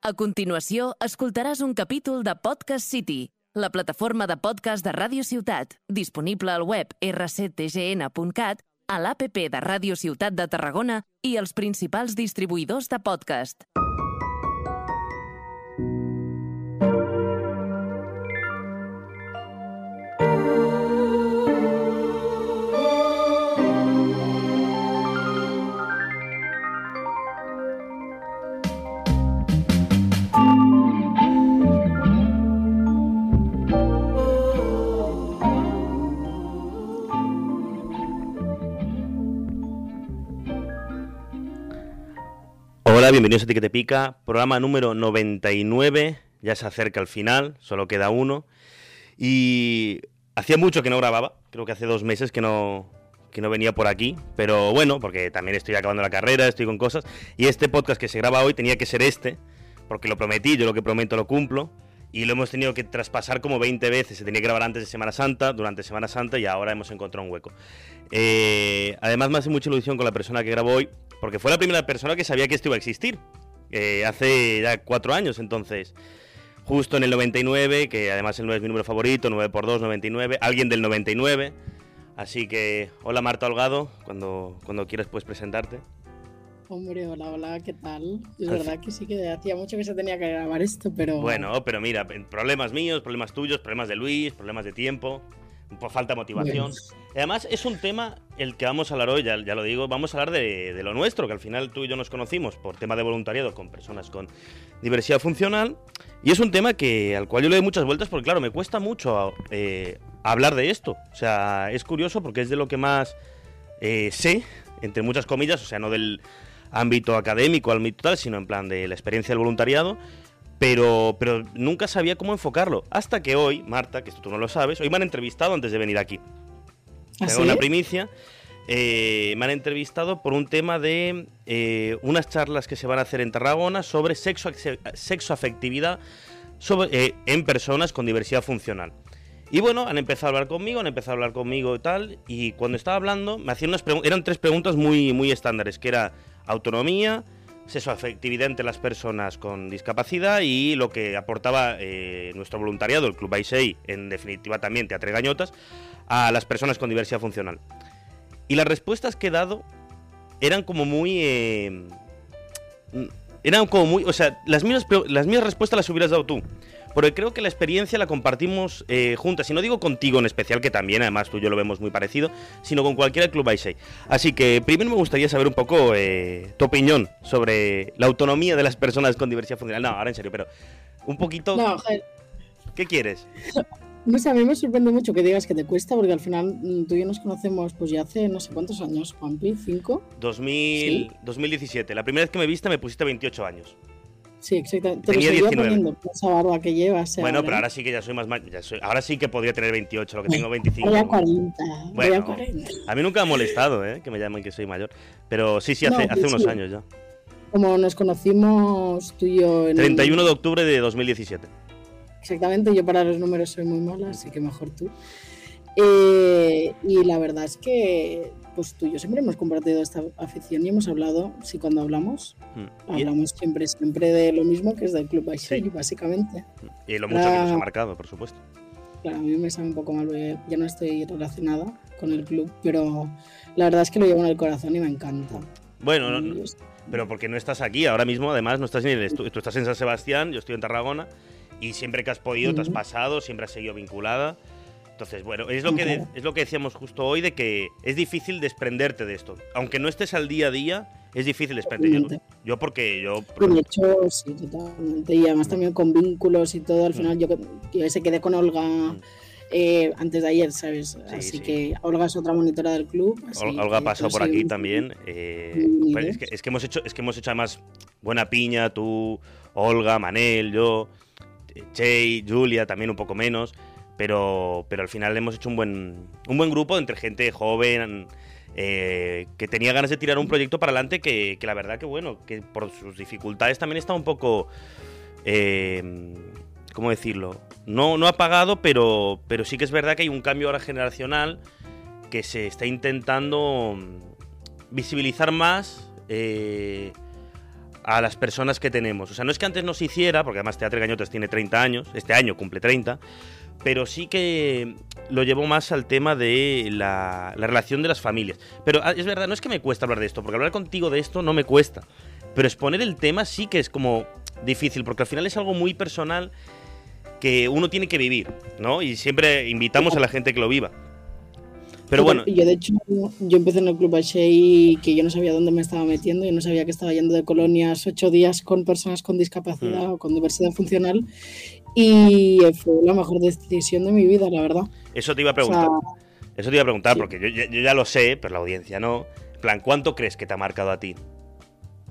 A continuació, escoltaràs un capítol de Podcast City, la plataforma de podcast de Ràdio Ciutat, disponible al web rctgn.cat, a l'APP de Ràdio Ciutat de Tarragona i els principals distribuïdors de podcast. Bienvenidos a Ti pica, programa número 99, ya se acerca al final, solo queda uno. Y hacía mucho que no grababa, creo que hace dos meses que no, que no venía por aquí, pero bueno, porque también estoy acabando la carrera, estoy con cosas, y este podcast que se graba hoy tenía que ser este, porque lo prometí, yo lo que prometo lo cumplo, y lo hemos tenido que traspasar como 20 veces, se tenía que grabar antes de Semana Santa, durante Semana Santa, y ahora hemos encontrado un hueco. Eh, además me hace mucha ilusión con la persona que grabo hoy, porque fue la primera persona que sabía que esto iba a existir, eh, hace ya cuatro años entonces justo en el 99, que además el 9 es mi número favorito, 9 por 2, 99, alguien del 99. Así que, hola Marta Holgado, cuando, cuando quieras puedes presentarte. Hombre, hola, hola, ¿qué tal? Es verdad que sí que hacía mucho que se tenía que grabar esto, pero... Bueno, pero mira, problemas míos, problemas tuyos, problemas de Luis, problemas de tiempo, por falta de motivación. Además, es un tema el que vamos a hablar hoy, ya, ya lo digo, vamos a hablar de, de, lo nuestro, que al final tú y yo nos conocimos por tema de voluntariado con personas con diversidad funcional. Y es un tema que al cual yo le doy muchas vueltas porque, claro, me cuesta mucho eh, hablar de esto. O sea, es curioso porque es de lo que más eh, sé, entre muchas comillas, o sea, no del ámbito académico, ámbito tal, sino en plan de la experiencia del voluntariado. Pero, pero nunca sabía cómo enfocarlo. Hasta que hoy, Marta, que esto tú no lo sabes, hoy me han entrevistado antes de venir aquí. ¿Ah, una primicia. Eh, me han entrevistado por un tema de eh, unas charlas que se van a hacer en Tarragona sobre sexo, sexoafectividad sobre, eh, en personas con diversidad funcional. Y bueno, han empezado a hablar conmigo, han empezado a hablar conmigo y tal, y cuando estaba hablando me hacían unas eran tres preguntas muy, muy estándares, que era autonomía, sexoafectividad entre las personas con discapacidad y lo que aportaba eh, nuestro voluntariado, el Club Aisei, en definitiva también Teatre Gañotas, a las personas con diversidad funcional. Y las respuestas que he dado eran como muy... Eh, eran como muy... O sea, las mismas, las mismas respuestas las hubieras dado tú. Porque creo que la experiencia la compartimos eh, juntas. Y no digo contigo en especial, que también, además tú y yo lo vemos muy parecido, sino con cualquiera del Club Aisei. Así que primero me gustaría saber un poco eh, tu opinión sobre la autonomía de las personas con diversidad funcional. No, ahora en serio, pero un poquito... No. ¿Qué quieres? No sé, a mí me sorprende mucho que digas que te cuesta, porque al final mm, tú y yo nos conocemos pues ya hace no sé cuántos años, Juanpi, ¿cinco? 2000, ¿Sí? 2017. La primera vez que me viste me pusiste 28 años. Sí, exactamente. Te Tenía lo seguía 19. poniendo por esa barba que llevas. eh, Bueno, pero ¿eh? ahora sí que ya soy más ya soy- ahora sí que podría tener 28, lo que tengo 25. Voy a 40. voy Bueno, a 40. a mí nunca me ha molestado, ¿eh? Que me llamen que soy mayor. Pero sí, sí, hace, No, hace pues unos sí. años ya. Como nos conocimos tú y yo en. 31 de octubre de 2017. Exactamente, yo para los números soy muy mala, así que mejor tú. Eh, y la verdad es que pues tú y yo siempre hemos compartido esta afición y hemos hablado, sí, cuando hablamos, Mm. Hablamos siempre, siempre de lo mismo que es del Club Aisei, Sí. básicamente. y lo mucho que nos ha Ah. marcado, por supuesto. Claro, a mí me sabe un poco mal porque ya no estoy relacionada con el club, pero la verdad es que lo llevo en el corazón y me encanta. Bueno, no- no- pero porque no estás aquí ahora mismo, además, no estás en el Tú estás en San Sebastián, yo estoy en Tarragona. Y siempre que has podido, te has pasado, siempre has seguido vinculada. Entonces, bueno, es lo, que de- es lo que decíamos justo hoy de que es difícil desprenderte de esto. Aunque no estés al día a día, es difícil desprenderte. Yo, porque yo... De hecho, sí, totalmente. Y además también con vínculos y todo. Al final, yo, yo se quedé con Olga Mm. eh, antes de ayer, ¿sabes? Sí, así sí. que Olga es otra monitora del club. así Olga ha pasado por aquí también. eh, pues es, que, es que hemos hecho, es que hemos hecho además buena piña, tú, Olga, Manel, yo, Chey, Julia, también un poco menos. Pero, pero al final hemos hecho un buen, un buen grupo entre gente joven, eh, que tenía ganas de tirar un proyecto para adelante que, que la verdad que bueno, que por sus dificultades también está un poco... eh, ¿Cómo decirlo? No, no apagado, pero, pero sí que es verdad que hay un cambio ahora generacional que se está intentando visibilizar más eh, a las personas que tenemos. O sea, no es que antes no se hiciera, porque además Teatro Gañotes tiene 30 años, este año cumple 30, pero sí que lo llevo más al tema de la, la, relación de las familias. Pero ah, es verdad, no es que me cuesta hablar de esto, porque hablar contigo de esto no me cuesta. Pero exponer el tema sí que es como difícil, porque al final es algo muy personal que uno tiene que vivir, ¿no? Y siempre invitamos a la gente que lo viva. Pero bueno. Yo, de hecho, yo empecé en el Club y que yo no sabía dónde me estaba metiendo, yo no sabía que estaba yendo de colonias ocho días con personas con discapacidad mm. o con diversidad funcional. Y fue la mejor decisión de mi vida, la verdad. Eso te iba a preguntar. Eso te iba a preguntar, porque yo, yo, ya lo sé, pero la audiencia no. En plan, ¿cuánto crees que te ha marcado a ti?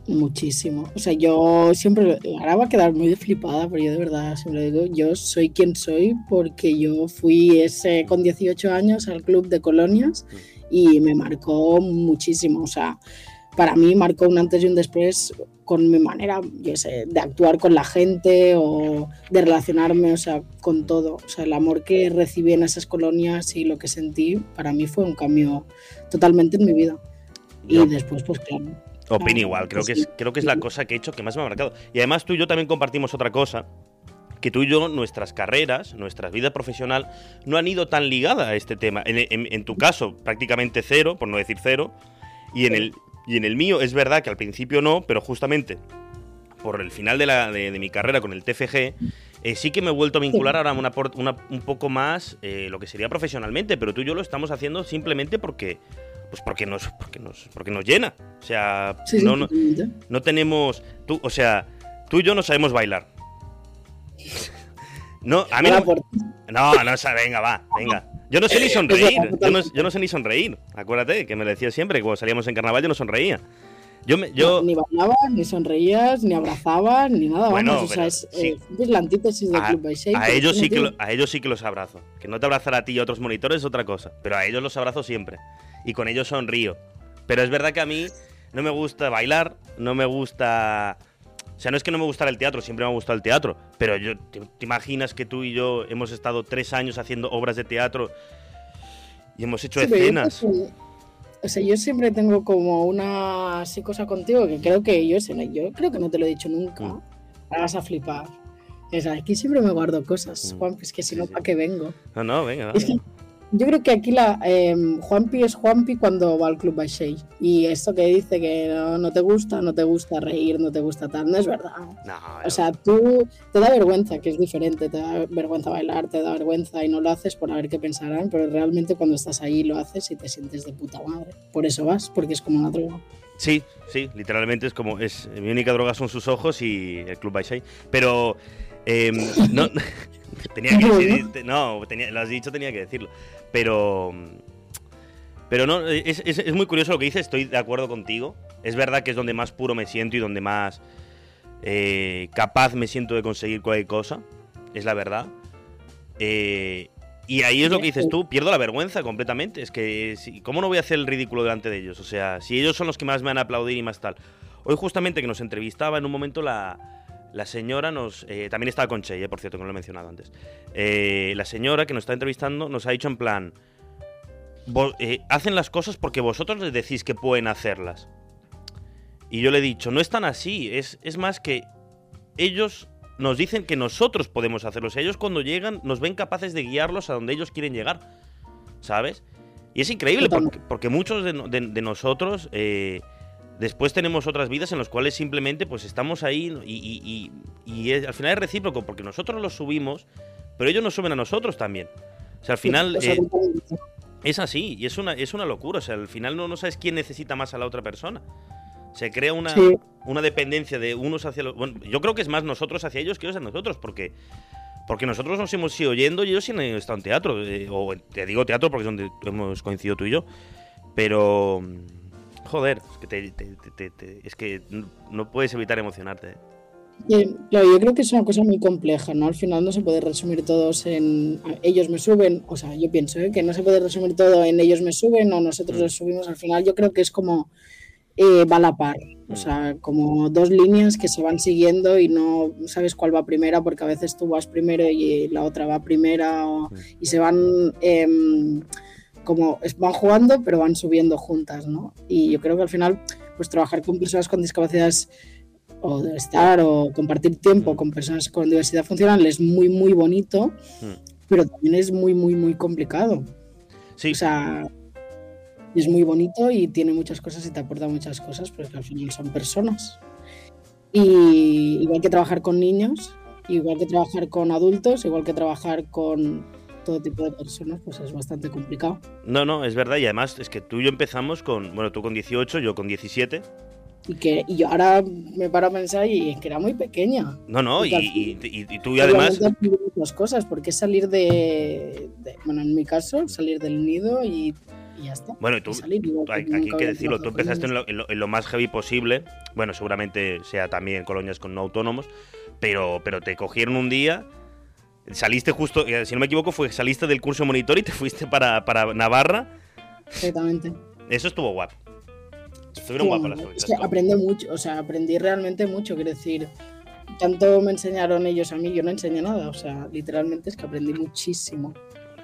Muchísimo. O sea, yo siempre, ahora va a quedar muy flipada, pero yo de verdad siempre digo, yo soy quien soy porque yo fui ese con 18 años al club de colonias y me marcó muchísimo. O sea, para mí marcó un antes y un después con mi manera, yo sé, de actuar con la gente o de relacionarme, o sea, con todo. O sea, el amor que recibí en esas colonias y lo que sentí, para mí fue un cambio totalmente en mi vida. Y después, pues claro, Opino igual, creo que, es, creo que es la cosa que he hecho que más me ha marcado. Y además tú y yo también compartimos otra cosa, que tú y yo, nuestras carreras, nuestra vida profesional, no han ido tan ligadas a este tema. En, tu caso, prácticamente cero, por no decir cero, y en, el, y en el mío es verdad que al principio no, pero justamente por el final de, la, de, mi carrera con el TFG, eh, sí que me he vuelto a vincular ahora una, un poco más eh, lo que sería profesionalmente, pero tú y yo lo estamos haciendo simplemente porque pues porque nos, porque nos, porque nos llena. O sea, no, no, tenemos. Tú, o sea, tú y yo no sabemos bailar. No, a mí no. No, no, venga, va, venga. Yo no sé ni sonreír. Yo no, sé ni sonreír. Acuérdate que me lo decía siempre que cuando salíamos en carnaval yo no sonreía. Yo me, yo... ni bailabas, ni sonreías, ni abrazabas, ni nada. Bueno, o sea, es, eh, es, la antítesis del Club by A ellos, sí que a ellos sí que los abrazo. Que no te abrazar a ti y a otros monitores es otra cosa. Pero a ellos los abrazo siempre y con ellos sonrío. Pero es verdad que a mí no me gusta bailar, no me gusta... O sea, no es que no me gustara el teatro, siempre me ha gustado el teatro, pero yo, ¿te, imaginas que tú y yo hemos estado tres años haciendo obras de teatro y hemos hecho escenas? o sea, yo siempre tengo como una así cosa contigo que creo que yo, yo creo que no te lo he dicho nunca. Mm. vas a flipar. Es aquí siempre me guardo cosas, mm. Juan, es que si no, ¿para qué vengo? No, no, venga. Yo creo que aquí la eh, Juanpi es Juanpi cuando va al Club Shay. Y esto que dice que no, te gusta, no te gusta reír, no te gusta tal, no es verdad. o sea, tú te da vergüenza, que es diferente, te da vergüenza bailar, te da vergüenza y no lo haces por a ver qué pensarán, pero realmente cuando estás ahí lo haces y te sientes de puta madre. Por eso vas, porque es como una droga. Sí, sí, literalmente es como, es mi única droga son sus ojos y el Club Shay. Pero em, no, tenía que decir, no, tenía, lo has dicho, tenía que decirlo. Pero. Pero no, es, es, muy curioso lo que dices, estoy de acuerdo contigo. Es verdad que es donde más puro me siento y donde más eh, capaz me siento de conseguir cualquier cosa. Es la verdad. Eh, y ahí es lo que dices tú, pierdo la vergüenza completamente. Es que, ¿cómo no voy a hacer el ridículo delante de ellos? O sea, si ellos son los que más me van a aplaudir y más tal. Hoy justamente que nos entrevistaba en un momento la, la señora nos... Eh, también estaba con Che, por cierto, que no lo he mencionado antes. Eh, la señora que nos está entrevistando nos ha dicho en plan... Eh, hacen las cosas porque vosotros les decís que pueden hacerlas. Y yo le he dicho, no es tan así, es, es más que ellos nos dicen que nosotros podemos hacerlo. ellos cuando llegan nos ven capaces de guiarlos a donde ellos quieren llegar. ¿Sabes? Y es increíble porque, muchos de, de nosotros Después tenemos otras vidas en las cuales simplemente pues estamos ahí y, y, al final es recíproco porque nosotros los subimos, pero ellos nos suben a nosotros también. O sea, al final eh, es así y es una, es una locura. O sea, al final no, no sabes quién necesita más a la otra persona. Se crea una, una dependencia de unos hacia los... Bueno, yo creo que es más nosotros hacia ellos que ellos hacia nosotros porque... Porque nosotros nos hemos ido oyendo y ellos sí han estado en teatro. Eh, o te digo teatro porque es donde hemos coincidido tú y yo. Pero Joder, es que, no puedes evitar emocionarte. ¿eh? Claro, yo creo que es una cosa muy compleja, ¿no? Al final no se puede resumir todos en ellos me suben, o sea, yo pienso ¿eh? que no se puede resumir todo en ellos me suben o nosotros mm. les subimos. Al final yo creo que es como eh, va a la par, o mm. sea, como dos líneas que se van siguiendo y no sabes cuál va primera porque a veces tú vas primero y la otra va primera mm. y se van... Como van jugando, pero van subiendo juntas, ¿no? Y yo creo que al final, pues trabajar con personas con discapacidades o de estar o compartir tiempo con personas con diversidad funcional es muy, muy bonito, pero también es muy, muy, muy complicado. Sí, O sea, es muy bonito y tiene muchas cosas y te aporta muchas cosas, pero que al final son personas. Y igual que trabajar con niños, igual que trabajar con adultos, igual que trabajar con todo tipo de personas, pues es bastante complicado. no, no, es verdad. Y además es que tú y yo empezamos con, bueno, tú con 18, yo con 17. Y que y yo ahora me paro a pensar y es que era muy pequeña. No, no, y, Y y- tú y además... Muchas cosas, porque salir de, de- bueno, en mi caso, salir del nido y, y ya está. Bueno, y tú, salir, igual Hay, aquí hay que decirlo, tú empezaste en lo, en lo- en lo más heavy posible. Bueno, seguramente sea también colonias con no autónomos, pero, pero te cogieron un día, saliste justo, eh, si no me equivoco, fue saliste del curso monitor y te fuiste para, para Navarra. Exactamente. Eso estuvo guapo. Estuvieron Fue- guapas las es que aprendí mucho, o sea, aprendí realmente mucho, quiero decir, tanto me enseñaron ellos a mí, yo no enseñé nada, o sea, literalmente es que aprendí muchísimo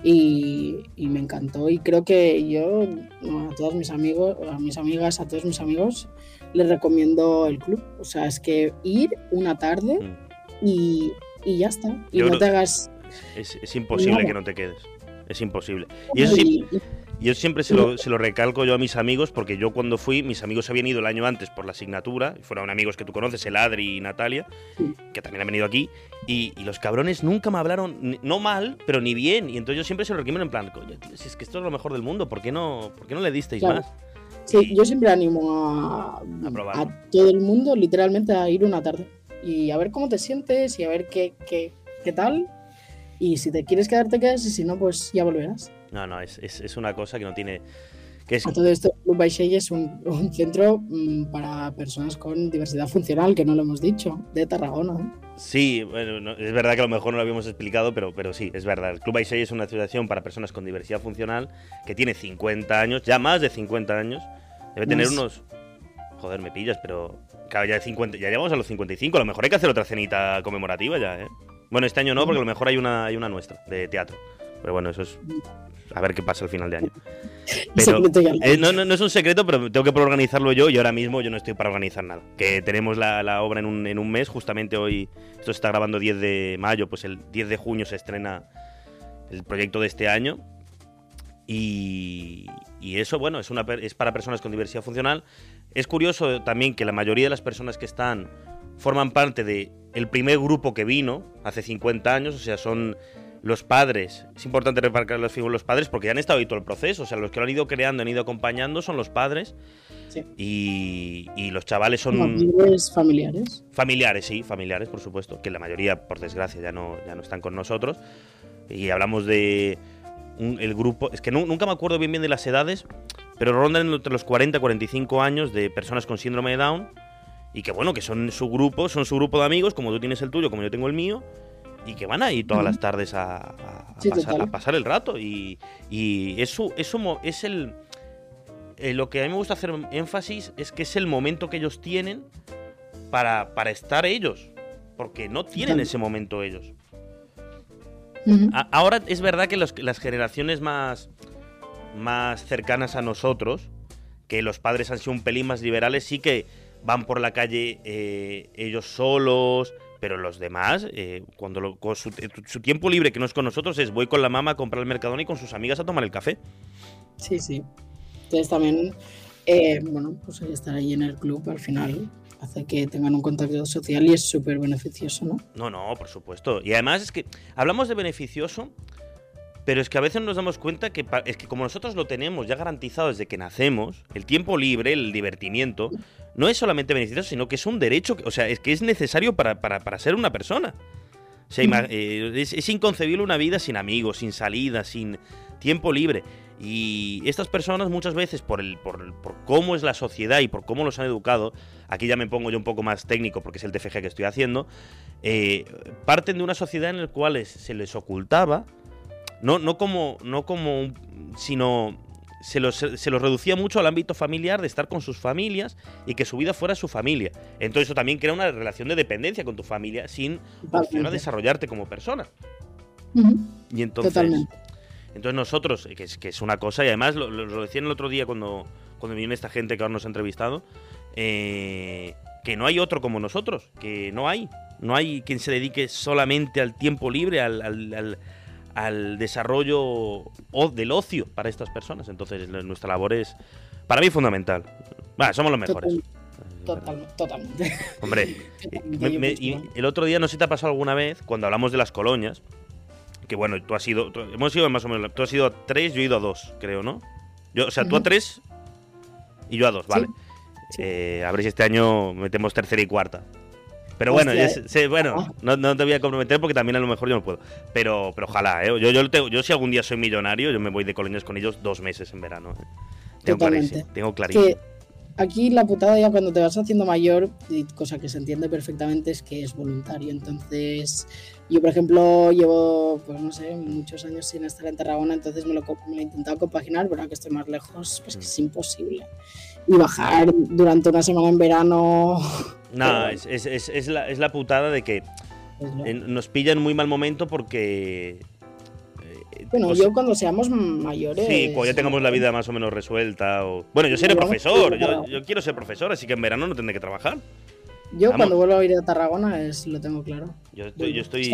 y, y me encantó y creo que yo a todos mis amigos, a mis amigas, a todos mis amigos les recomiendo el club, o sea, es que ir una tarde Mm. y, y ya está, y Yo no te hagas... Es, es imposible Nada. que no te quedes. Es imposible. Y eso sí, Yo siempre se lo, se lo recalco yo a mis amigos, porque yo cuando fui, mis amigos habían ido el año antes por la asignatura, fueron amigos que tú conoces, el Adri y Natalia, que también han venido aquí, y, y los cabrones nunca me hablaron, no mal, pero ni bien, y entonces yo siempre se lo recomiendo en plan, coño, tío, si es que esto es lo mejor del mundo, ¿por qué no, por qué no le disteis Claro. más? Sí, Y- yo siempre animo a, A a todo el mundo literalmente a ir una tarde y a ver cómo te sientes y a ver qué, qué, qué tal. Y si te quieres quedar, te quedas y si no, pues ya volverás. No, no, es, es, es una cosa que no tiene... Que es, A todo esto, Club by Shey es un, un centro mm, para personas con diversidad funcional, que no lo hemos dicho, de Tarragona. Sí, bueno, no- es verdad que a lo mejor no lo habíamos explicado, pero, pero sí, es verdad. El Club I6 es una asociación para personas con diversidad funcional que tiene 50 años, ya más de 50 años. Debe tener Más. unos... Joder, me pillas, pero... Claro, ya, de 50, ya llegamos a los 55, a lo mejor hay que hacer otra cenita conmemorativa ya, ¿eh? Bueno, este año no, porque a lo mejor hay una, hay una nuestra, de teatro. Pero bueno, eso es... A ver qué pasa al final de año. Pero, eh, no, no, no es un secreto, pero tengo que organizarlo yo y ahora mismo yo no estoy para organizar nada. Que tenemos la, la obra en un, en un mes, justamente hoy, esto se está grabando 10 de mayo, pues el 10 de junio se estrena el proyecto de este año. Y, y eso, bueno, es, una, es para personas con diversidad funcional. Es curioso también que la mayoría de las personas que están forman parte de el primer grupo que vino hace 50 años, o sea, son los padres. Es importante remarcar las figuras de los padres porque ya han estado ahí todo el proceso, o sea, los que lo han ido creando, han ido acompañando son los padres Sí. y, y los chavales son Familiares familiares. familiares, sí, familiares, por supuesto, que la mayoría, por desgracia, ya no, ya no están con nosotros. Y hablamos de un- el grupo, es que nu- nunca me acuerdo bien bien de las edades, pero rondan entre los 40 y 45 años de personas con síndrome de Down y que bueno, que son su grupo, son su grupo de amigos, como tú tienes el tuyo, como yo tengo el mío, y que van ahí todas las tardes a, a- a Sí, pasar, total. a pasar el rato. Y, y eso, es el... eh, lo que a mí me gusta hacer énfasis es que es el momento que ellos tienen para, para estar ellos. Porque no tienen ese momento ellos. A- ahora es verdad que los- las generaciones más, más cercanas a nosotros, que los padres han sido un pelín más liberales, sí que van por la calle eh, ellos solos, pero los demás, eh, cuando lo- con su, eh, su tiempo libre que no es con nosotros, es voy con la mamá a comprar el mercadona y con sus amigas a tomar el café. Sí, sí. Entonces también, eh, bueno, pues estar ahí en el club al final hace que tengan un contacto social y es súper beneficioso, ¿no? No, no, por supuesto. Y además es que hablamos de beneficioso, pero es que a veces nos damos cuenta que es que como nosotros lo tenemos ya garantizado desde que nacemos, el tiempo libre, el divertimiento, no es solamente beneficioso, sino que es un derecho, o sea, es que es necesario para, para- para ser una persona. O sea, ima- eh, es, es inconcebible una vida sin amigos, sin salidas, sin tiempo libre. Y estas personas muchas veces, por, el, por, por cómo es la sociedad y por cómo los han educado, aquí ya me pongo yo un poco más técnico porque es el TFG que estoy haciendo, eh, parten de una sociedad en la cual se les ocultaba, no, no como, no como, un- sino se los, se los reducía mucho al ámbito familiar de estar con sus familias y que su vida fuera su familia. Entonces eso también crea una relación de dependencia con tu familia sin opción a desarrollarte como persona. Y entonces, Totalmente. entonces nosotros, que es, que es una cosa, y además lo, lo- lo decían el otro día cuando, cuando esta gente que ahora nos ha entrevistado, eh, que no hay otro como nosotros, que no hay. No hay quien se dedique solamente al tiempo libre, al, al- al- al desarrollo o- del ocio para estas personas. Entonces, nuestra labor es, para mí, fundamental. Somos los mejores. Total, totalmente. Hombre, me- me- y el otro día no sé si te ha pasado alguna vez cuando hablamos de las colonias, que bueno, tú has ido, tú- hemos ido más o menos, tú has ido a tres, yo he ido a dos, creo, ¿no? Yo, o sea, tú a tres y yo a dos, vale. Sí. Eh, a ver si este año metemos tercera y cuarta. Pero bueno, Hostia, bueno, Ah. no, no te voy a comprometer porque también a lo mejor yo no puedo. Pero, pero ojalá, ¿eh? Yo, yo, tengo- yo si algún día soy millonario, yo me voy de colonias con ellos dos meses en verano. ¿eh? Tengo Totalmente. clarísimo. Tengo clarísimo. que aquí la putada ya cuando te vas haciendo mayor, cosa que se entiende perfectamente, es que es voluntario. Entonces, yo por ejemplo llevo, pues no sé, muchos años sin estar en Tarragona, entonces me lo, me lo he intentado compaginar, pero ahora que estoy más lejos, pues que es imposible. Y bajar durante una semana en verano... No, es, es- es- es la, es la putada de que no. nos pilla en muy mal momento porque. eh, Bueno, yo cuando seamos mayores... Sí, cuando ya tengamos la vida más o menos resuelta. O... Bueno, yo seré profesor, yo, quiero ser profesor, así que en verano no tendré que trabajar. Yo Vamos. cuando vuelvo a ir a Tarragona es, lo tengo claro. Yo estoy. Yo estoy...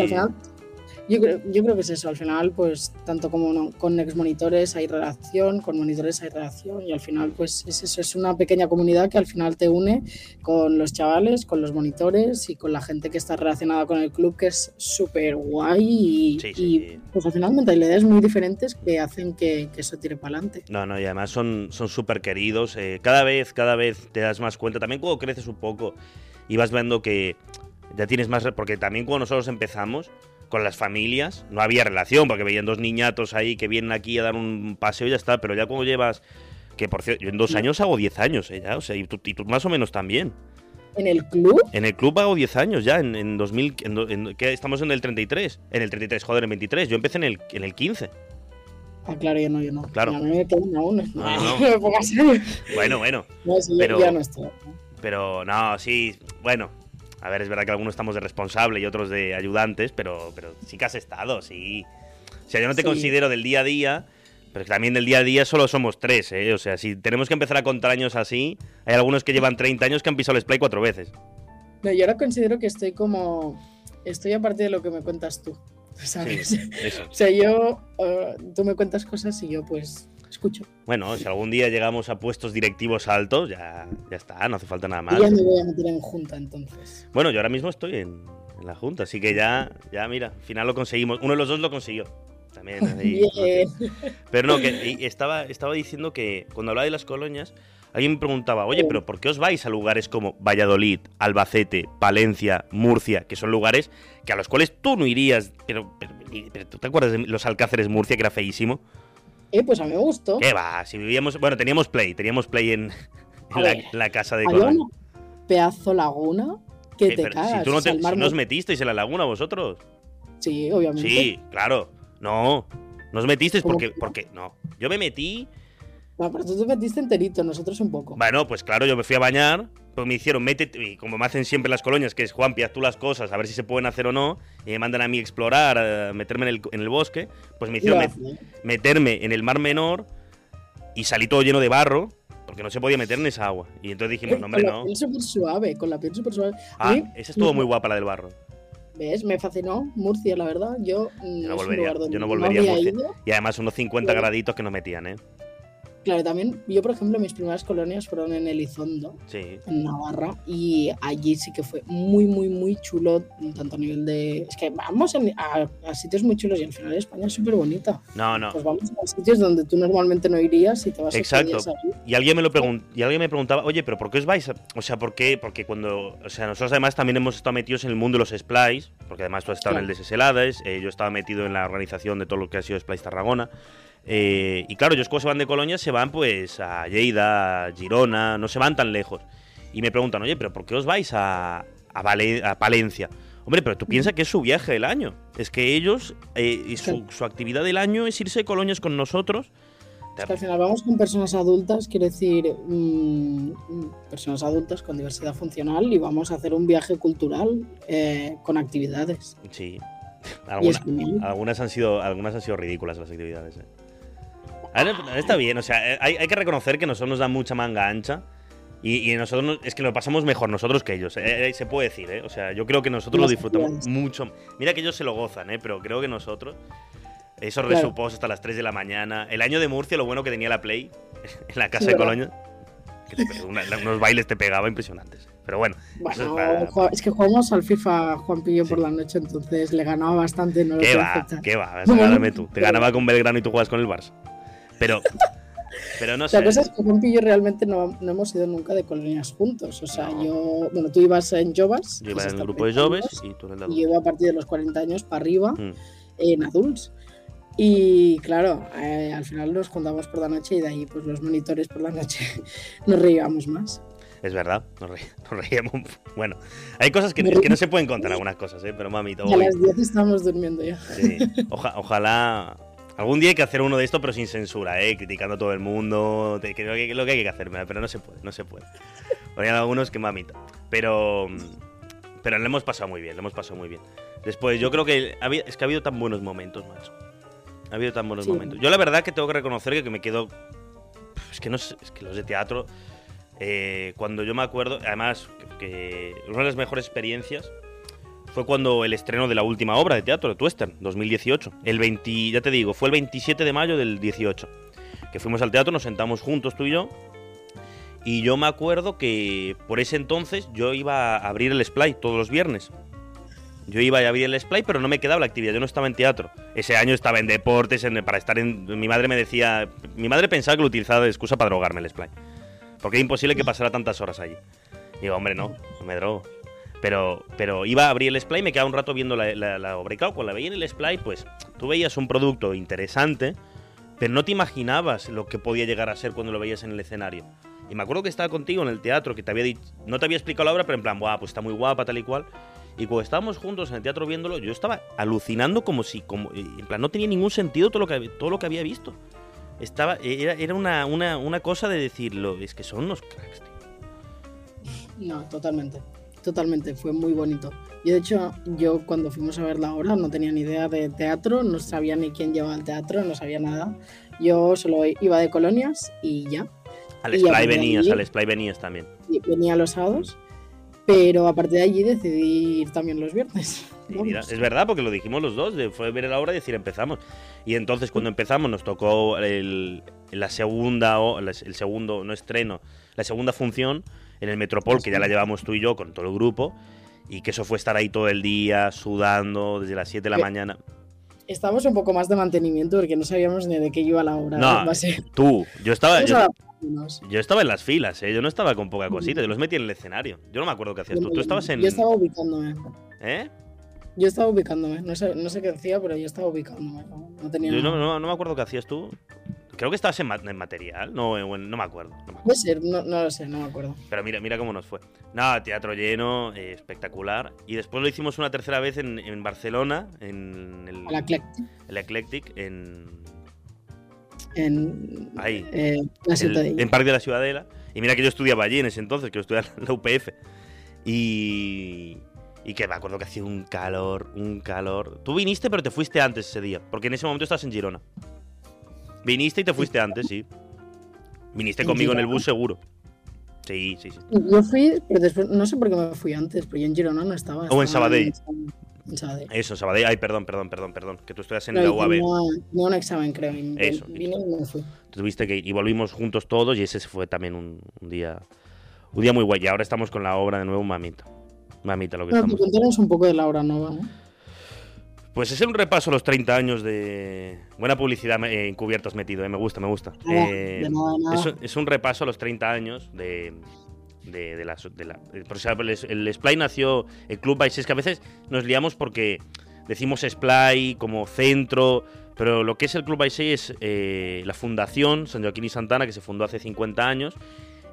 yo, creo, yo creo que es eso, al final, pues tanto como no- con ex monitores hay relación, con monitores hay relación, y al final, pues es eso, es una pequeña comunidad que al final te une con los chavales, con los monitores y con la gente que está relacionada con el club, que es súper guay y, Sí, y, sí. pues al final mentalidades muy diferentes que hacen que, que eso tire para adelante. No, no, y además son son súper queridos. eh, cada vez, cada vez te das más cuenta. También cuando creces un poco y vas viendo que ya tienes más. Porque también cuando nosotros empezamos con las familias, no había relación, porque veían dos niñatos ahí que vienen aquí a dar un paseo y ya está. Pero ya cuando llevas. Que por cierto, yo en dos años hago 10 años, eh, ya, o sea, y tú, y tú más o menos también. En el club, En el club hago 10 años ya, en, en 2000, en en- ¿qué? estamos en el 33, en el 33, joder, en 23, yo empecé en el, en el 15. ah, claro, yo no, yo no. Claro. Me aún. No. Bueno, bueno, No, sí, yo- Pero- ya no estoy. pero no, sí, bueno, a ver, es verdad que algunos estamos de responsable y otros de ayudantes, pero, pero sí que has estado, sí. O sea, yo no te Sí. considero del día a día, pero es que también del día a día solo somos tres, ¿eh? O sea, si tenemos que empezar a contar años así, hay algunos que llevan 30 años que han pisado el Splay cuatro veces. No, yo ahora considero que estoy como. Estoy a partir de lo que me cuentas tú. ¿Sabes? Sí, eso. O sea, yo. eh, tú me cuentas cosas y yo, pues, escucho. Bueno, si algún día llegamos a puestos directivos altos, ya, ya está, no hace falta nada más. Y ya me voy a meter en junta entonces. Bueno, yo ahora mismo estoy en, en la Junta, así que ya, ya mira, al final lo conseguimos. Uno de los dos lo consiguió. También. ahí, Bien. Pero no, que estaba, estaba diciendo que cuando hablaba de las colonias, alguien me preguntaba, oye, pero ¿por qué os vais a lugares como Valladolid, Albacete, Palencia, Murcia, que son lugares que a los cuales tú no irías? Pero, pero, pero ¿tú te acuerdas de los Alcáceres Murcia, que era feísimo? Eh, pues a mí me gustó. ¿Qué va? Si vivíamos. Bueno, teníamos Play, teníamos Play en, la, casa de una pedazo laguna que Eh, te cagas. si tú no, te, si mar no os Mo- metisteis en la laguna vosotros. Sí, obviamente. Sí, claro. No, no os metisteis ¿Cómo porque, que porque no. Yo me metí. No, pero tú te metiste enterito, nosotros un poco. Bueno, pues claro, yo me fui a bañar. Pues me hicieron, métete, y como me hacen siempre las colonias, que es Juan, haz tú las cosas, a ver si se pueden hacer o no, y me mandan a mí explorar, a meterme en el, en el bosque, pues me hicieron met- meterme en el mar menor y salí todo lleno de barro, porque no se podía meter en esa agua. Y entonces dijimos, no, hombre, con la no. piel súper suave, con la piel súper suave. Ah, esa estuvo muy guapa la del barro. ¿Ves? Me fascinó Murcia, la verdad. Yo, mm, Yo no volvería, yo no volvería a Murcia. ido. Y además unos 50 Claro. graditos que nos metían, ¿eh? Claro, también, yo por ejemplo, mis primeras colonias fueron en Elizondo, Sí. en Navarra, y allí sí que fue muy, muy, muy chulo, tanto a nivel de... Es que vamos en- a, a sitios muy chulos y al final España es súper bonita. No, no. Pues vamos a sitios donde tú normalmente no irías y te vas Exacto. a. Y alguien me lo pregun- y alguien me preguntaba, oye, pero ¿por qué os vais? a-?" O sea, ¿por qué? Porque cuando, o sea, nosotros además también hemos estado metidos en el mundo de los Splice, porque además tú has estado en el de Seselades, eh, yo estaba metido en la organización de todo lo que ha sido Splice Tarragona. Eh, y claro, ellos cuando se van de Colonia se van pues a Lleida, a Girona, no se van tan lejos. Y me preguntan, oye, pero ¿por qué os vais a, a, Palencia? Hombre, pero tú piensas que es su viaje del año. Es que ellos, eh, y su, su actividad del año es irse de colonias con nosotros. Es que al final vamos con personas adultas, quiere decir, mm, personas adultas con diversidad funcional y vamos a hacer un viaje cultural eh, con actividades. Sí. Alguna- algunas, han sido, algunas han sido ridículas las actividades. eh. Está bien, o sea, eh, hay, hay que reconocer que nosotros nos dan mucha manga ancha Y, nosotros es que lo pasamos mejor nosotros que ellos, eh, eh, se puede decir, ¿eh? O sea, yo creo que nosotros lo disfrutamos mucho. Mira que ellos se lo gozan, ¿eh? Pero creo que nosotros, esos resupos hasta las 3 de la mañana. El año de Murcia, lo bueno que tenía la Play en la casa de Colonia, que unos bailes te pegaba impresionantes. Pero bueno. es, que jugamos al FIFA Juan Pillo por la noche, entonces le ganaba bastante. No ¿Qué va? ¿Qué va? tú. Te ganaba con Belgrano y tú juegas con el Barça. Pero, pero no sé. La cosa es que Juan Pillo realmente no, no, hemos ido nunca de colonias juntos. O sea, yo. Bueno, tú ibas en Jovas. Yo iba en el grupo de Joves y tú en el Y yo a partir de los 40 años para arriba mm. en adults. Y claro, eh, al final nos juntamos por la noche y de ahí pues los monitores por la noche nos reíamos más. Es verdad, nos, reíamos. Bueno, hay cosas que, que, no se pueden contar, algunas cosas, ¿eh? pero mami, todo. A las 10 estamos durmiendo ya. Sí, ojalá. Algún día hay que hacer uno de esto, pero sin censura, ¿eh? criticando a todo el mundo. Que, que, lo que hay que hacer, pero no se puede, no se puede. hay algunos que mamita. Pero. Pero le hemos pasado muy bien, le hemos pasado muy bien. Después, yo creo que es que ha habido tan buenos momentos, macho. Ha habido tan buenos momentos. Yo la verdad que tengo que reconocer que, me quedo... Es que no es que los de teatro... Eh, cuando yo me acuerdo, además, que, una de las mejores experiencias fue cuando el estreno de la última obra de teatro, de Twestern, 2018. El 20, ya te digo, fue el 27 de mayo del 18. Que fuimos al teatro, nos sentamos juntos tú y yo. Y yo me acuerdo que por ese entonces yo iba a abrir el Splay todos los viernes. Yo iba a abrir el Splay, pero no me quedaba la actividad, yo no estaba en teatro. Ese año estaba en deportes, para estar en... Mi madre me decía... Mi madre pensaba que lo utilizaba de excusa para drogarme el Splay. Porque es imposible que pasara tantas horas allí. digo, hombre, no, no me drogo. Pero, pero iba a abrir el Splay me quedaba un rato viendo la, la, claro, cuando la veía en el Splay, pues tú veías un producto interesante, pero no te imaginabas lo que podía llegar a ser cuando lo veías en el escenario. Y me acuerdo que estaba contigo en el teatro, que te había dicho, no te había explicado la obra, pero en plan, Buah, pues está muy guapa, tal y cual. Y cuando estábamos juntos en el teatro viéndolo, yo estaba alucinando como si, como, en plan, no tenía ningún sentido todo lo que, todo lo que había visto. Estaba, era, era una, una, una cosa de decirlo, es que son unos cracks, tío. No, totalmente. Totalmente, fue muy bonito. Y de hecho, yo cuando fuimos a ver la obra no tenía ni idea de teatro, no sabía ni quién llevaba el teatro, no sabía nada. Yo solo iba de colonias y ya. Al Splay venías, al Splay venías también. Y venía los sábados pero a partir de allí decidí ir también los viernes. es verdad, porque lo dijimos los dos, fue ver la obra y decir empezamos. Y entonces cuando empezamos nos tocó el, la segunda, el segundo, no estreno, la segunda función en el Metropol, que ya la llevamos tú y yo con todo el grupo, y que eso fue estar ahí todo el día, sudando, desde las 7 de la mañana. Estábamos un poco más de mantenimiento porque no sabíamos ni de qué iba la obra. No, tú, yo estaba... Yo estaba en las filas, ¿eh? yo no estaba con poca cosita, yo los metí en el escenario. Yo no me acuerdo qué hacías tú. Tú estabas en. Yo estaba ubicándome. ¿Eh? Yo estaba ubicándome. No sé, no sé qué hacía, pero yo estaba ubicándome. No, tenía yo no, no, me acuerdo qué hacías tú. Creo que estabas en, material, no, no me acuerdo. No Puede ser, no, lo sé, no me acuerdo. Pero mira, mira cómo nos fue. Nada, teatro lleno, eh, espectacular. Y después lo hicimos una tercera vez en, en Barcelona, en el, el Eclectic. El Eclectic, en en Ahí, eh, la En Parque de la Ciudadela. Y mira que yo estudiaba allí en ese entonces, que yo estudiaba en la UPF. Y, y que me acuerdo que hacía un calor, un calor. Tú viniste, pero te fuiste antes ese día, porque en ese momento estás en Girona. Viniste y te fuiste antes, sí. Viniste conmigo en el bus seguro. Sí, sí, sí. Yo fui, pero después, no sé por qué me fui antes, pero yo en Girona no estaba. O en Sabadell. Eso, Sabadell. Ay, perdón, perdón, perdón, perdón. Que tú estás en la UAB. No, un examen, creo. Eso. Vine y me fui. Tuviste que y volvimos juntos todos y ese fue también un, día un día muy guay. Y ahora estamos con la obra de nuevo, mamita. Mamita, lo que estamos. Contanos un poco de la obra nueva, ¿no? Pues es un repaso a los 30 años de. Buena publicidad encubiertos metido, ¿eh? me gusta, me gusta. Eh, es, un repaso a los 30 años de, de, de, la, de la, por ejemplo, el, el Splay nació, el Club Vice, es que a veces nos liamos porque decimos Splay como centro, pero lo que es el Club Vice es eh, la fundación San Joaquín y Santana, que se fundó hace 50 años.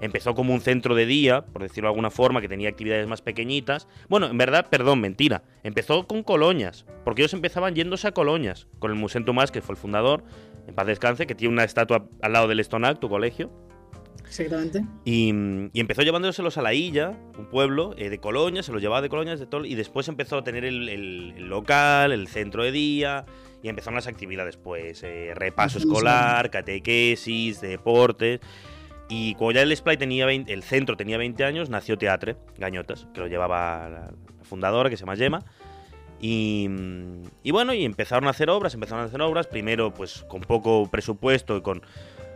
Empezó como un centro de día, por decirlo de alguna forma, que tenía actividades más pequeñitas. Bueno, en verdad, perdón, mentira. Empezó con colonias, porque ellos empezaban yéndose a colonias, con el Museo Tomás, que fue el fundador, en paz descanse, que tiene una estatua al lado del Stonac, tu colegio. Exactamente. Y, empezó llevándoselos a la Illa, un pueblo eh, de Colonia, se los llevaba de Colonia de todo, y después empezó a tener el, local, el centro de día, y empezaron las actividades, pues, eh, repaso escolar, catequesis, deportes. Y cuando ya el Splay tenía 20, el centro tenía 20 años, nació Teatre, Gañotas, que lo llevaba la, fundadora, que se llama Gemma. Y, y, bueno, y empezaron a hacer obras, empezaron a hacer obras, primero pues con poco presupuesto y con,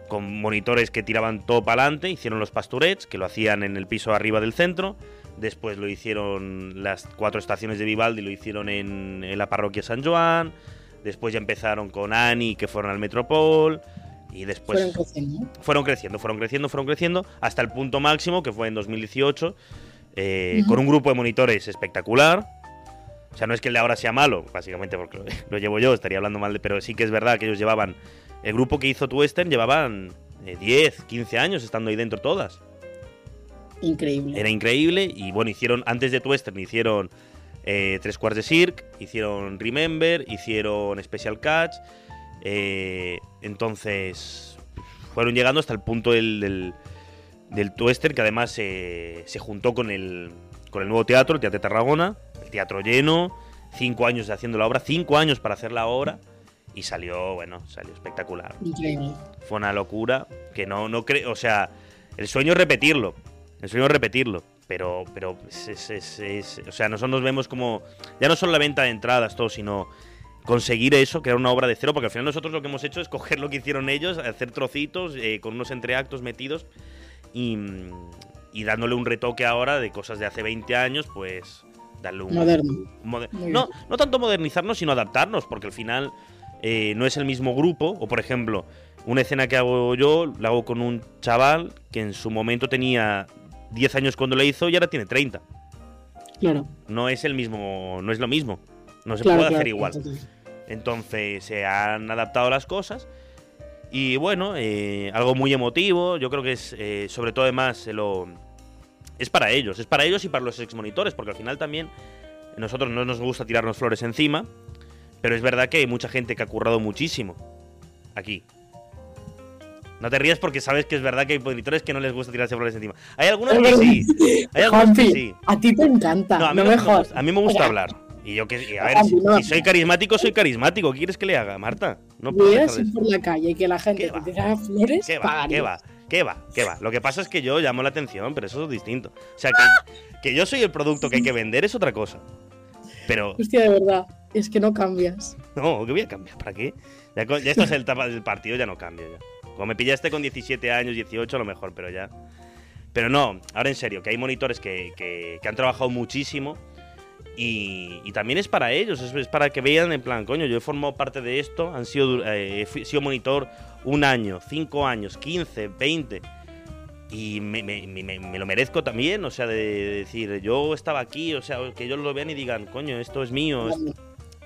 con monitores que tiraban todo para adelante, hicieron los pasturets, que lo hacían en el piso arriba del centro, después lo hicieron las cuatro estaciones de Vivaldi, lo hicieron en, en la parroquia San Joan, después ya empezaron con Ani, que fueron al Metropol, y después Fueron creciendo. fueron creciendo, fueron creciendo, fueron creciendo, hasta el punto máximo, que fue en 2018, eh, con un grupo de monitores espectacular. O sea, no es que el de ahora sea malo, básicamente porque lo, lo llevo yo, estaría hablando mal de... Pero sí que es verdad que ellos llevaban... El grupo que hizo Western llevaban eh, 10, 15 años estando ahí dentro todas. Increíble. Era increíble y bueno, hicieron, antes de Western hicieron eh, Tres Quarts de Cirque, hicieron Remember, hicieron Special Catch. Eh, entonces, fueron llegando hasta el punto del, del, del Twister, que además se- se juntó con el, con el nuevo teatro, el Teatro de Tarragona, el teatro lleno, cinco años de haciendo la obra, cinco años para hacer la obra, y salió, bueno, salió espectacular. Increíble. Fue una locura que no, no creo, o sea, el sueño es repetirlo, el sueño es repetirlo, pero, pero es, es- es- es- o sea, nosotros nos vemos como, ya no solo la venta de entradas, todo, sino conseguir eso, crear una obra de cero, porque al final nosotros lo que hemos hecho es coger lo que hicieron ellos, hacer trocitos eh, con unos entreactos metidos y, y dándole un retoque ahora de cosas de hace 20 años, pues darle un, Moderno. Moder- no, no tanto modernizarnos, sino adaptarnos, porque al final eh, no es el mismo grupo. O por ejemplo, una escena que hago yo, la hago con un chaval que en su momento tenía 10 años cuando la hizo y ahora tiene 30. Claro. No es el mismo, no es lo mismo. No se claro, puede claro, hacer igual. Entonces se han adaptado las cosas. Y bueno, eh, algo muy emotivo. Yo creo que es, eh, sobre todo además, se lo, es para ellos. Es para ellos y para los exmonitores, porque al final también nosotros no nos gusta tirarnos flores encima. Pero es verdad que hay mucha gente que ha currado muchísimo aquí. No te rías porque sabes que es verdad que hay monitores que no les gusta tirarse flores encima. Hay algunos que sí. Hay algunos que sí. a ti te encanta. No, a mí no me gusta, a mí me gusta Oiga, hablar. Y yo que a ver, Juanpi, si, si soy carismático, soy carismático. ¿Qué quieres que le haga, Marta? No puedo a dejar de ir por la calle y que la gente ¿Qué te tira flores. ¿Qué va? ¿Qué va? ¿Qué va? ¿Qué va? Lo que pasa es que yo llamo la atención, pero eso es distinto. O sea, que, que yo soy el producto que hay que vender es otra cosa. Pero, Hostia, de verdad. Es que no cambias. no, ¿qué voy a cambiar? ¿Para qué? Ya, ya esto es el tapa del partido, ya no cambio ya. Como me pillaste con 17 años, 18 a lo mejor, pero ya. Pero no, ahora en serio, que hay monitores que, que- que han trabajado muchísimo y, y también es para ellos, es, es para que vean en plan, coño, yo he formado parte de esto, han sido, eh, he sido monitor un año, cinco años, 15, 20 y me, me- me- me- me lo merezco también, o sea, de, de decir, yo estaba aquí, o sea, que ellos lo vean y digan, coño, esto es mío, es-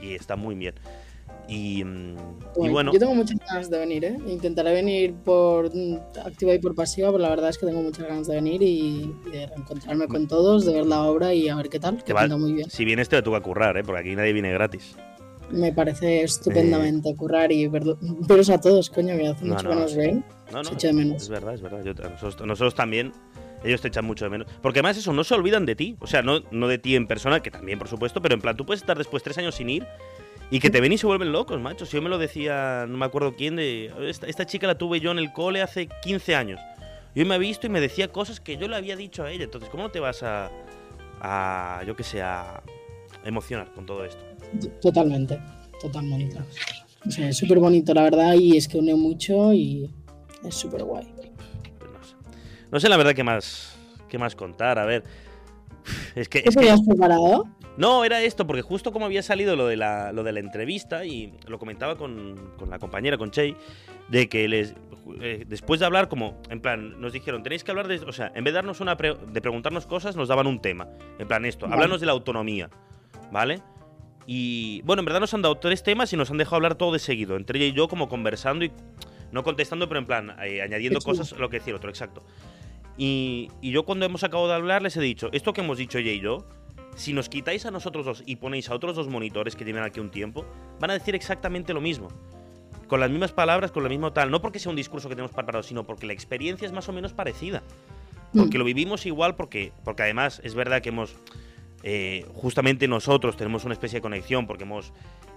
y está muy bien. Y, mm, y bueno, Yo tengo muchas ganas de venir, ¿eh? Intentaré venir por mm, activa y por pasiva, pero la verdad es que tengo muchas ganas de venir y, de reencontrarme con todos, de ver la obra y a ver qué tal, que va- pinta muy bien. si vienes te toca currar, ¿eh? porque aquí nadie viene gratis. Me parece estupendamente currar y verlo- veros a todos, coño, que hace No, mucho no, que nos ven. No, no, de menos. es verdad, es verdad. Yo- nosotros, nosotros también, ellos te echan mucho de menos. Porque además eso, no se olvidan de ti. O sea, no, no de ti en persona, que también, por supuesto, pero en plan, tú puedes estar después tres años sin ir y que te ven y se vuelven locos, macho. Si yo me lo decía, no me acuerdo quién, de esta, esta chica la tuve yo en el cole hace 15 años. Y hoy me ha visto y me decía cosas que yo le había dicho a ella. Entonces, ¿cómo no te vas a, a yo qué sé, a emocionar con todo esto? Totalmente, totalmente. O sea, es súper bonito, la verdad, y es que une mucho y es súper guay. Pues no sé. No sé la verdad qué más, qué más contar. A ver, es que... ¿Qué Es que preparado? No, era esto, porque justo como había salido lo de la, lo de la entrevista, y lo comentaba con, con la compañera, con Chey, de que les eh, después de hablar, como, en plan, nos dijeron, tenéis que hablar de. O sea, en vez de darnos una pre- de preguntarnos cosas, nos daban un tema. En plan, esto, háblanos de la autonomía. ¿Vale? Y bueno, en verdad nos han dado tres temas y nos han dejado hablar todo de seguido, entre ella y yo, como conversando y no contestando, pero en plan, eh, añadiendo cosas lo que decía el otro, exacto. Y, y yo cuando hemos acabado de hablar les he dicho, esto que hemos dicho ella y yo, si nos quitáis a nosotros dos y ponéis a otros dos monitores que llevan aquí un tiempo, van a decir exactamente lo mismo. Con las mismas palabras, con lo mismo tal. No porque sea un discurso que tenemos preparado, sino porque la experiencia es más o menos parecida. Porque Mm. lo vivimos igual, porque, porque además es verdad que hemos. eh, justamente nosotros tenemos una especie de conexión, porque hemos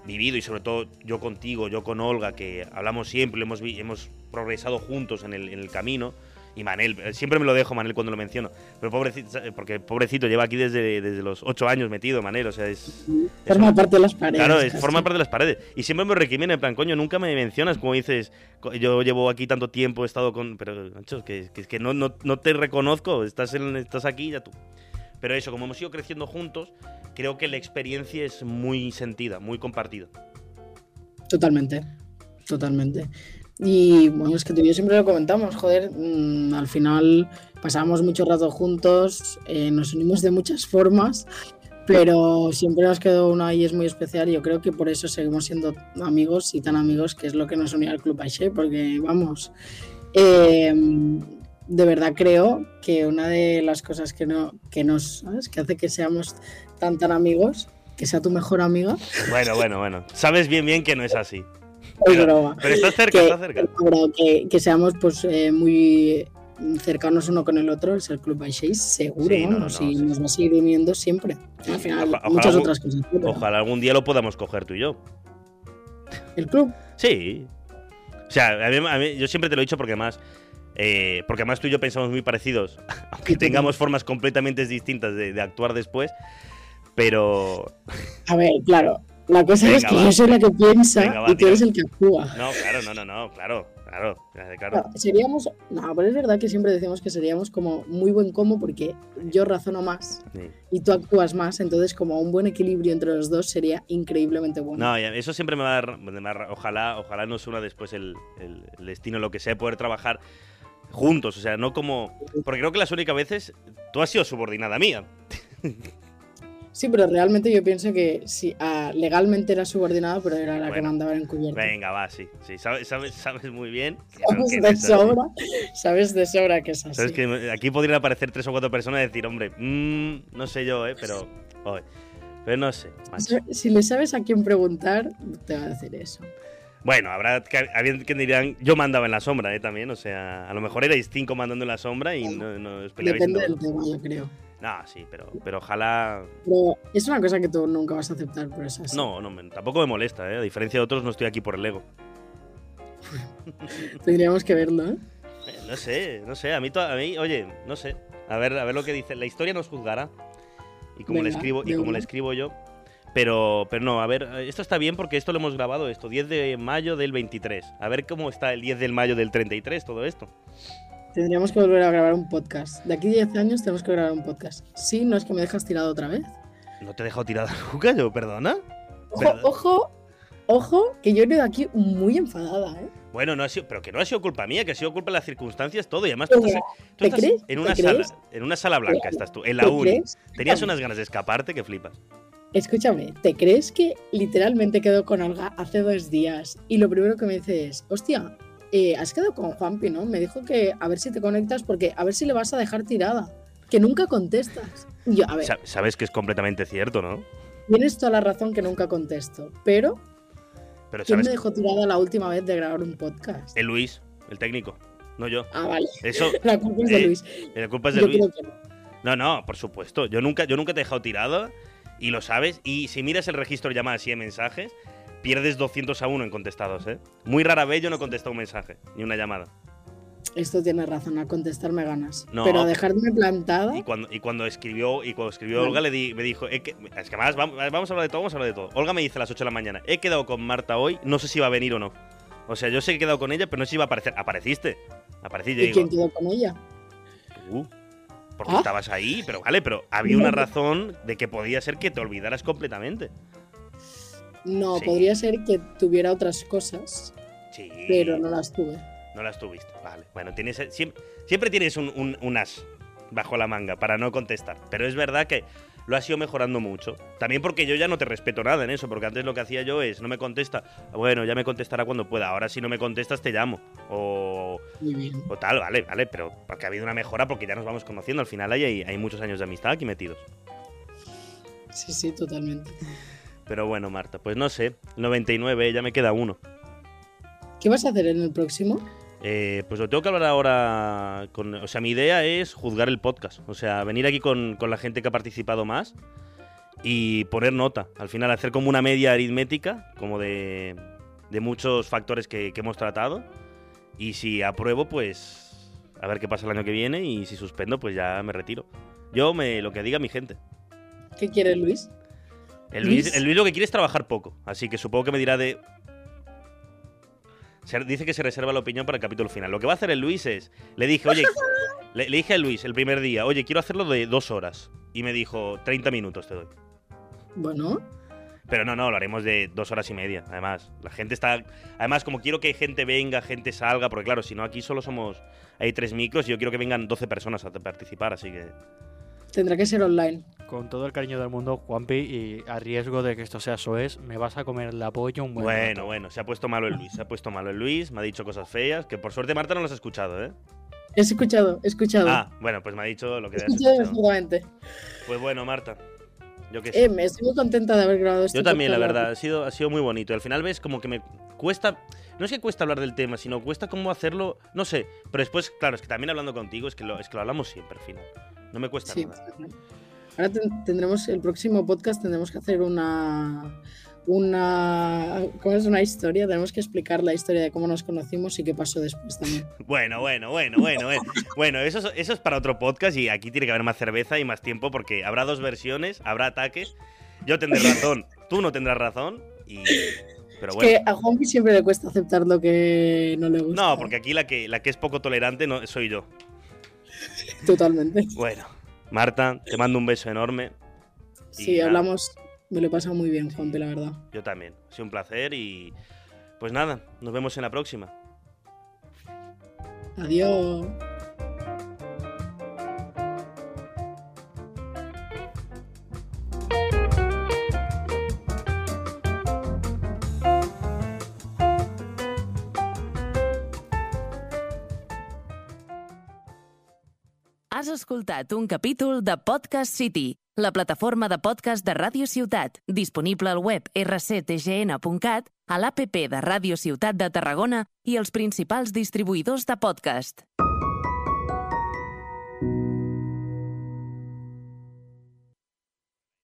vivido, y sobre todo yo contigo, yo con Olga, que hablamos siempre, hemos, hemos progresado juntos en el, en el camino. Y Manel, eh, siempre me lo dejo Manel cuando lo menciono. Pero pobrecito, eh, porque pobrecito lleva aquí desde, desde los ocho años metido, Manel. O sea, es. Forma parte de las paredes. Claro, es, forma parte de las paredes. Y siempre me recrimina, en plan, coño, nunca me mencionas, como dices, yo llevo aquí tanto tiempo, he estado con. Pero, macho, que, que, que no, no, no, te reconozco, estás, en, estás aquí ya tú. Pero eso, como hemos ido creciendo juntos, creo que la experiencia es muy sentida, muy compartida. Totalmente, totalmente. Y bueno, es que tú y yo siempre lo comentamos, joder, mmm, al final pasamos mucho rato juntos, eh, nos unimos de muchas formas, pero siempre nos quedó una y es muy especial yo creo que por eso seguimos siendo amigos y tan amigos que es lo que nos unía al Club Aishe, porque vamos, eh, de verdad creo que una de las cosas que, no, que nos, ¿sabes? que hace que seamos tan tan amigos, que sea tu mejor amiga. Bueno, bueno, bueno, sabes bien bien que no es así. Pero, broma. pero está cerca, que, está cerca. Que, que, seamos pues eh, muy cercanos uno con el otro, es el Club by Chase, seguro, Sí, no, sí. nos va a seguir uniendo siempre. Al final, ojalá muchas otras cosas. pero Ojalá algún día lo podamos coger tú y yo. El club, Sí. O sea, a mí, a mí- yo siempre te lo he dicho porque además, eh, porque además tú y yo pensamos muy parecidos, aunque tengamos formas completamente distintas de, de actuar después. Pero. a ver, claro, la cosa es Venga, que va. yo soy la que piensa Venga, va, y tú eres el que actúa. No, claro, no, no, no, claro, claro, claro. Claro, seríamos, no, pero es verdad que siempre decimos que seríamos como muy buen combo porque yo razono más Sí. y tú actúas más, entonces como un buen equilibrio entre los dos sería increíbmente bueno. No, eso siempre me va a dar. me va a dar- Ojalá, ojalá nos una después el, el- el destino, lo que sea, poder trabajar juntos. O sea, no como. Porque creo que las únicas veces tú has sido subordinada mía. Sí, pero realmente yo pienso que sí, ah, legalmente era subordinada, pero era la que Bueno, mandaba en encubierto. Venga, va, sí. sí sabes, sabes, sabes muy bien. que Sabes que de es sobra, sabes de sobra que es así. Sabes que aquí podrían aparecer tres o cuatro personas y decir, hombre, mm, no sé yo, ¿eh? Pero. pero no sé. macho. Si le sabes a quién preguntar, te va a decir eso. Bueno, habrá que, alguien que dirán, yo mandaba en la sombra, ¿eh? También, o sea, a lo mejor erais cinco mandando en la sombra y no, no os peleabais en Depende del tema, yo creo. No, sí, pero, pero ojalá. Pero es una cosa que tú nunca vas a aceptar, pero es así. No, no, tampoco me molesta, ¿eh? A diferencia de otros, no estoy aquí por el ego. Tendríamos que verlo, ¿eh? Eh, No sé, no sé, a mí, a mí, oye, no sé. A ver, a ver lo que dice. La historia nos juzgará. Y como le escribo, y como le escribo yo. Pero, pero no, a ver, esto está bien porque esto lo hemos grabado, esto, 10 de mayo del 23. A ver cómo está el 10 del mayo del 33, todo esto. Tendríamos que volver a grabar un podcast. De aquí a 10 años tenemos que grabar un podcast. Sí, no es que me dejas tirado otra vez. ¿No te he dejado tirada nunca yo, perdona? Ojo, ojo, ojo, que yo he ido aquí muy enfadada, ¿eh? Bueno, no ha sido, pero que no ha sido culpa mía, que ha sido culpa de las circunstancias, todo. Y además tú estás, tú ¿te estás crees? en ¿Te una sala, crees? en una sala blanca ¿Te- estás tú, en la ¿Te uni. Tenías unas ganas de escaparte que flipas. Escúchame, ¿te crees que literalmente quedó con Olga hace dos días y lo primero que me dice es, hostia, eh, has quedado con Juanpi, ¿no? Me dijo que a ver si te conectas porque a ver si le vas a dejar tirada, que nunca contestas. Y yo, a ver, Sa- Sabes que es completamente cierto, ¿no? tienes toda la razón que nunca contesto, pero Pero ¿quién sabes me dejó tirada la última vez de grabar un podcast? el Luis, el técnico, no yo. Ah, vale, Eso, la culpa es de Eh, Luis. la culpa es de Yo Luis. creo que no. No, no, por supuesto. Yo nunca, yo nunca te he dejado tirada y lo sabes. Y si miras el registro de llamadas y de mensajes, pierdes 200 a 1 en contestados, ¿eh? Muy rara vez yo no he contestado un mensaje ni una llamada. Esto tienes razón, a contestarme ganas. No. Pero a dejarme plantada, Y cuando, y cuando escribió, y cuando escribió. Olga, le di- me dijo, "He que- es que además vamos, vamos a hablar de todo, vamos a hablar de todo. Olga me dice a las 8 de la mañana, he quedado con Marta hoy, no sé si va a venir o no. O sea, yo sé que he quedado con ella, pero no sé si va a aparecer. Apareciste. Apareciste, ¿y digo, quién quedó con ella? tú, porque Ah. estabas ahí, pero vale, pero había una razón de que podía ser que te olvidaras completamente. No, Sí. podría ser que tuviera otras cosas, Sí. pero no las tuve. No las tuviste. Vale. Bueno, tienes, siempre, siempre tienes un, un- un as bajo la manga para no contestar. Pero es verdad que lo has ido mejorando mucho. También porque yo ya no te respeto nada en eso, porque antes lo que hacía yo es, no me contesta, bueno, ya me contestará cuando pueda. Ahora si no me contestas te llamo. O, Muy bien. o tal, vale, vale. Pero porque ha habido una mejora porque ya nos vamos conociendo. Al final hay, hay, hay muchos años de amistad aquí metidos. Sí, sí, totalmente. Pero bueno, Marta, pues no sé. 99, ya me queda uno. ¿Qué vas a hacer en el próximo? Eh, pues lo tengo que hablar ahora con... O sea, mi idea es juzgar el podcast. O sea, venir aquí con, con la gente que ha participado más y poner nota. Al final hacer como una media aritmética, como de, de muchos factores que, que hemos tratado. Y si apruebo, pues... A ver qué pasa el año que viene y si suspendo, pues ya me retiro. Yo me lo que diga mi gente. ¿Qué quiere Luis? El Luis, el Luis lo que quiere es trabajar poco, así que supongo que me dirá de... Se- dice que se reserva la opinión para el capítulo final. Lo que va a hacer el Luis es... Le dije, oye... le, le dije a Luis el primer día, oye, quiero hacerlo de dos horas. Y me dijo, 30 minutos te doy. Bueno, Pero no, no, lo haremos de dos horas y media, además. La gente está... Además, como quiero que gente venga, gente salga, porque claro, si no, aquí solo somos... Hay tres micros y yo quiero que vengan 12 personas a participar, así que... tendrá que ser online. Con todo el cariño del mundo, Juanpi, y a riesgo de que esto sea soez, me vas a comer el apoyo un buen Bueno, rato. bueno, se ha puesto malo el Luis, se ha puesto malo el Luis, me ha dicho cosas feas, que por suerte Marta no las ha escuchado, ¿eh? He escuchado, he escuchado. Ah, bueno, pues me ha dicho lo que he has escuchado escuchado. perfectamente. Pues bueno, Marta, yo qué sé. Eh, me estoy muy contenta de haber grabado este Yo también, la verdad, ha sido, ha sido muy bonito. Al final ves como que me cuesta, no es que cuesta hablar del tema, sino cuesta cómo hacerlo, no sé, pero después, claro, es que también hablando contigo es que lo, es que lo hablamos siempre al final. No me cuesta Sí. nada. Ahora ten- tendremos el próximo podcast tendremos que hacer una una ¿cómo es una historia? Tenemos que explicar la historia de cómo nos conocimos y qué pasó después también. Bueno, bueno, bueno, bueno, bueno. Bueno, eso es, eso es para otro podcast y aquí tiene que haber más cerveza y más tiempo porque habrá dos versiones, habrá ataques. Yo tendré razón, tú no tendrás razón y... Pero Es bueno. que a Juanpi siempre le cuesta aceptar lo que no le gusta. No, porque aquí la que, la que es poco tolerante no, soy yo. Totalmente. Bueno, Marta, te mando un beso enorme. Sí, nada, hablamos, me lo he pasado muy bien, Juanpi, la verdad. Yo también. Ha sido un placer y... Pues nada, nos vemos en la próxima. Adiós. Escoltat un capítol de Podcast City, la plataforma de podcast de Ràdio Ciutat, disponible al web rctgn.cat, a l'APP de Ràdio Ciutat de Tarragona i els principals distribuïdors de podcast.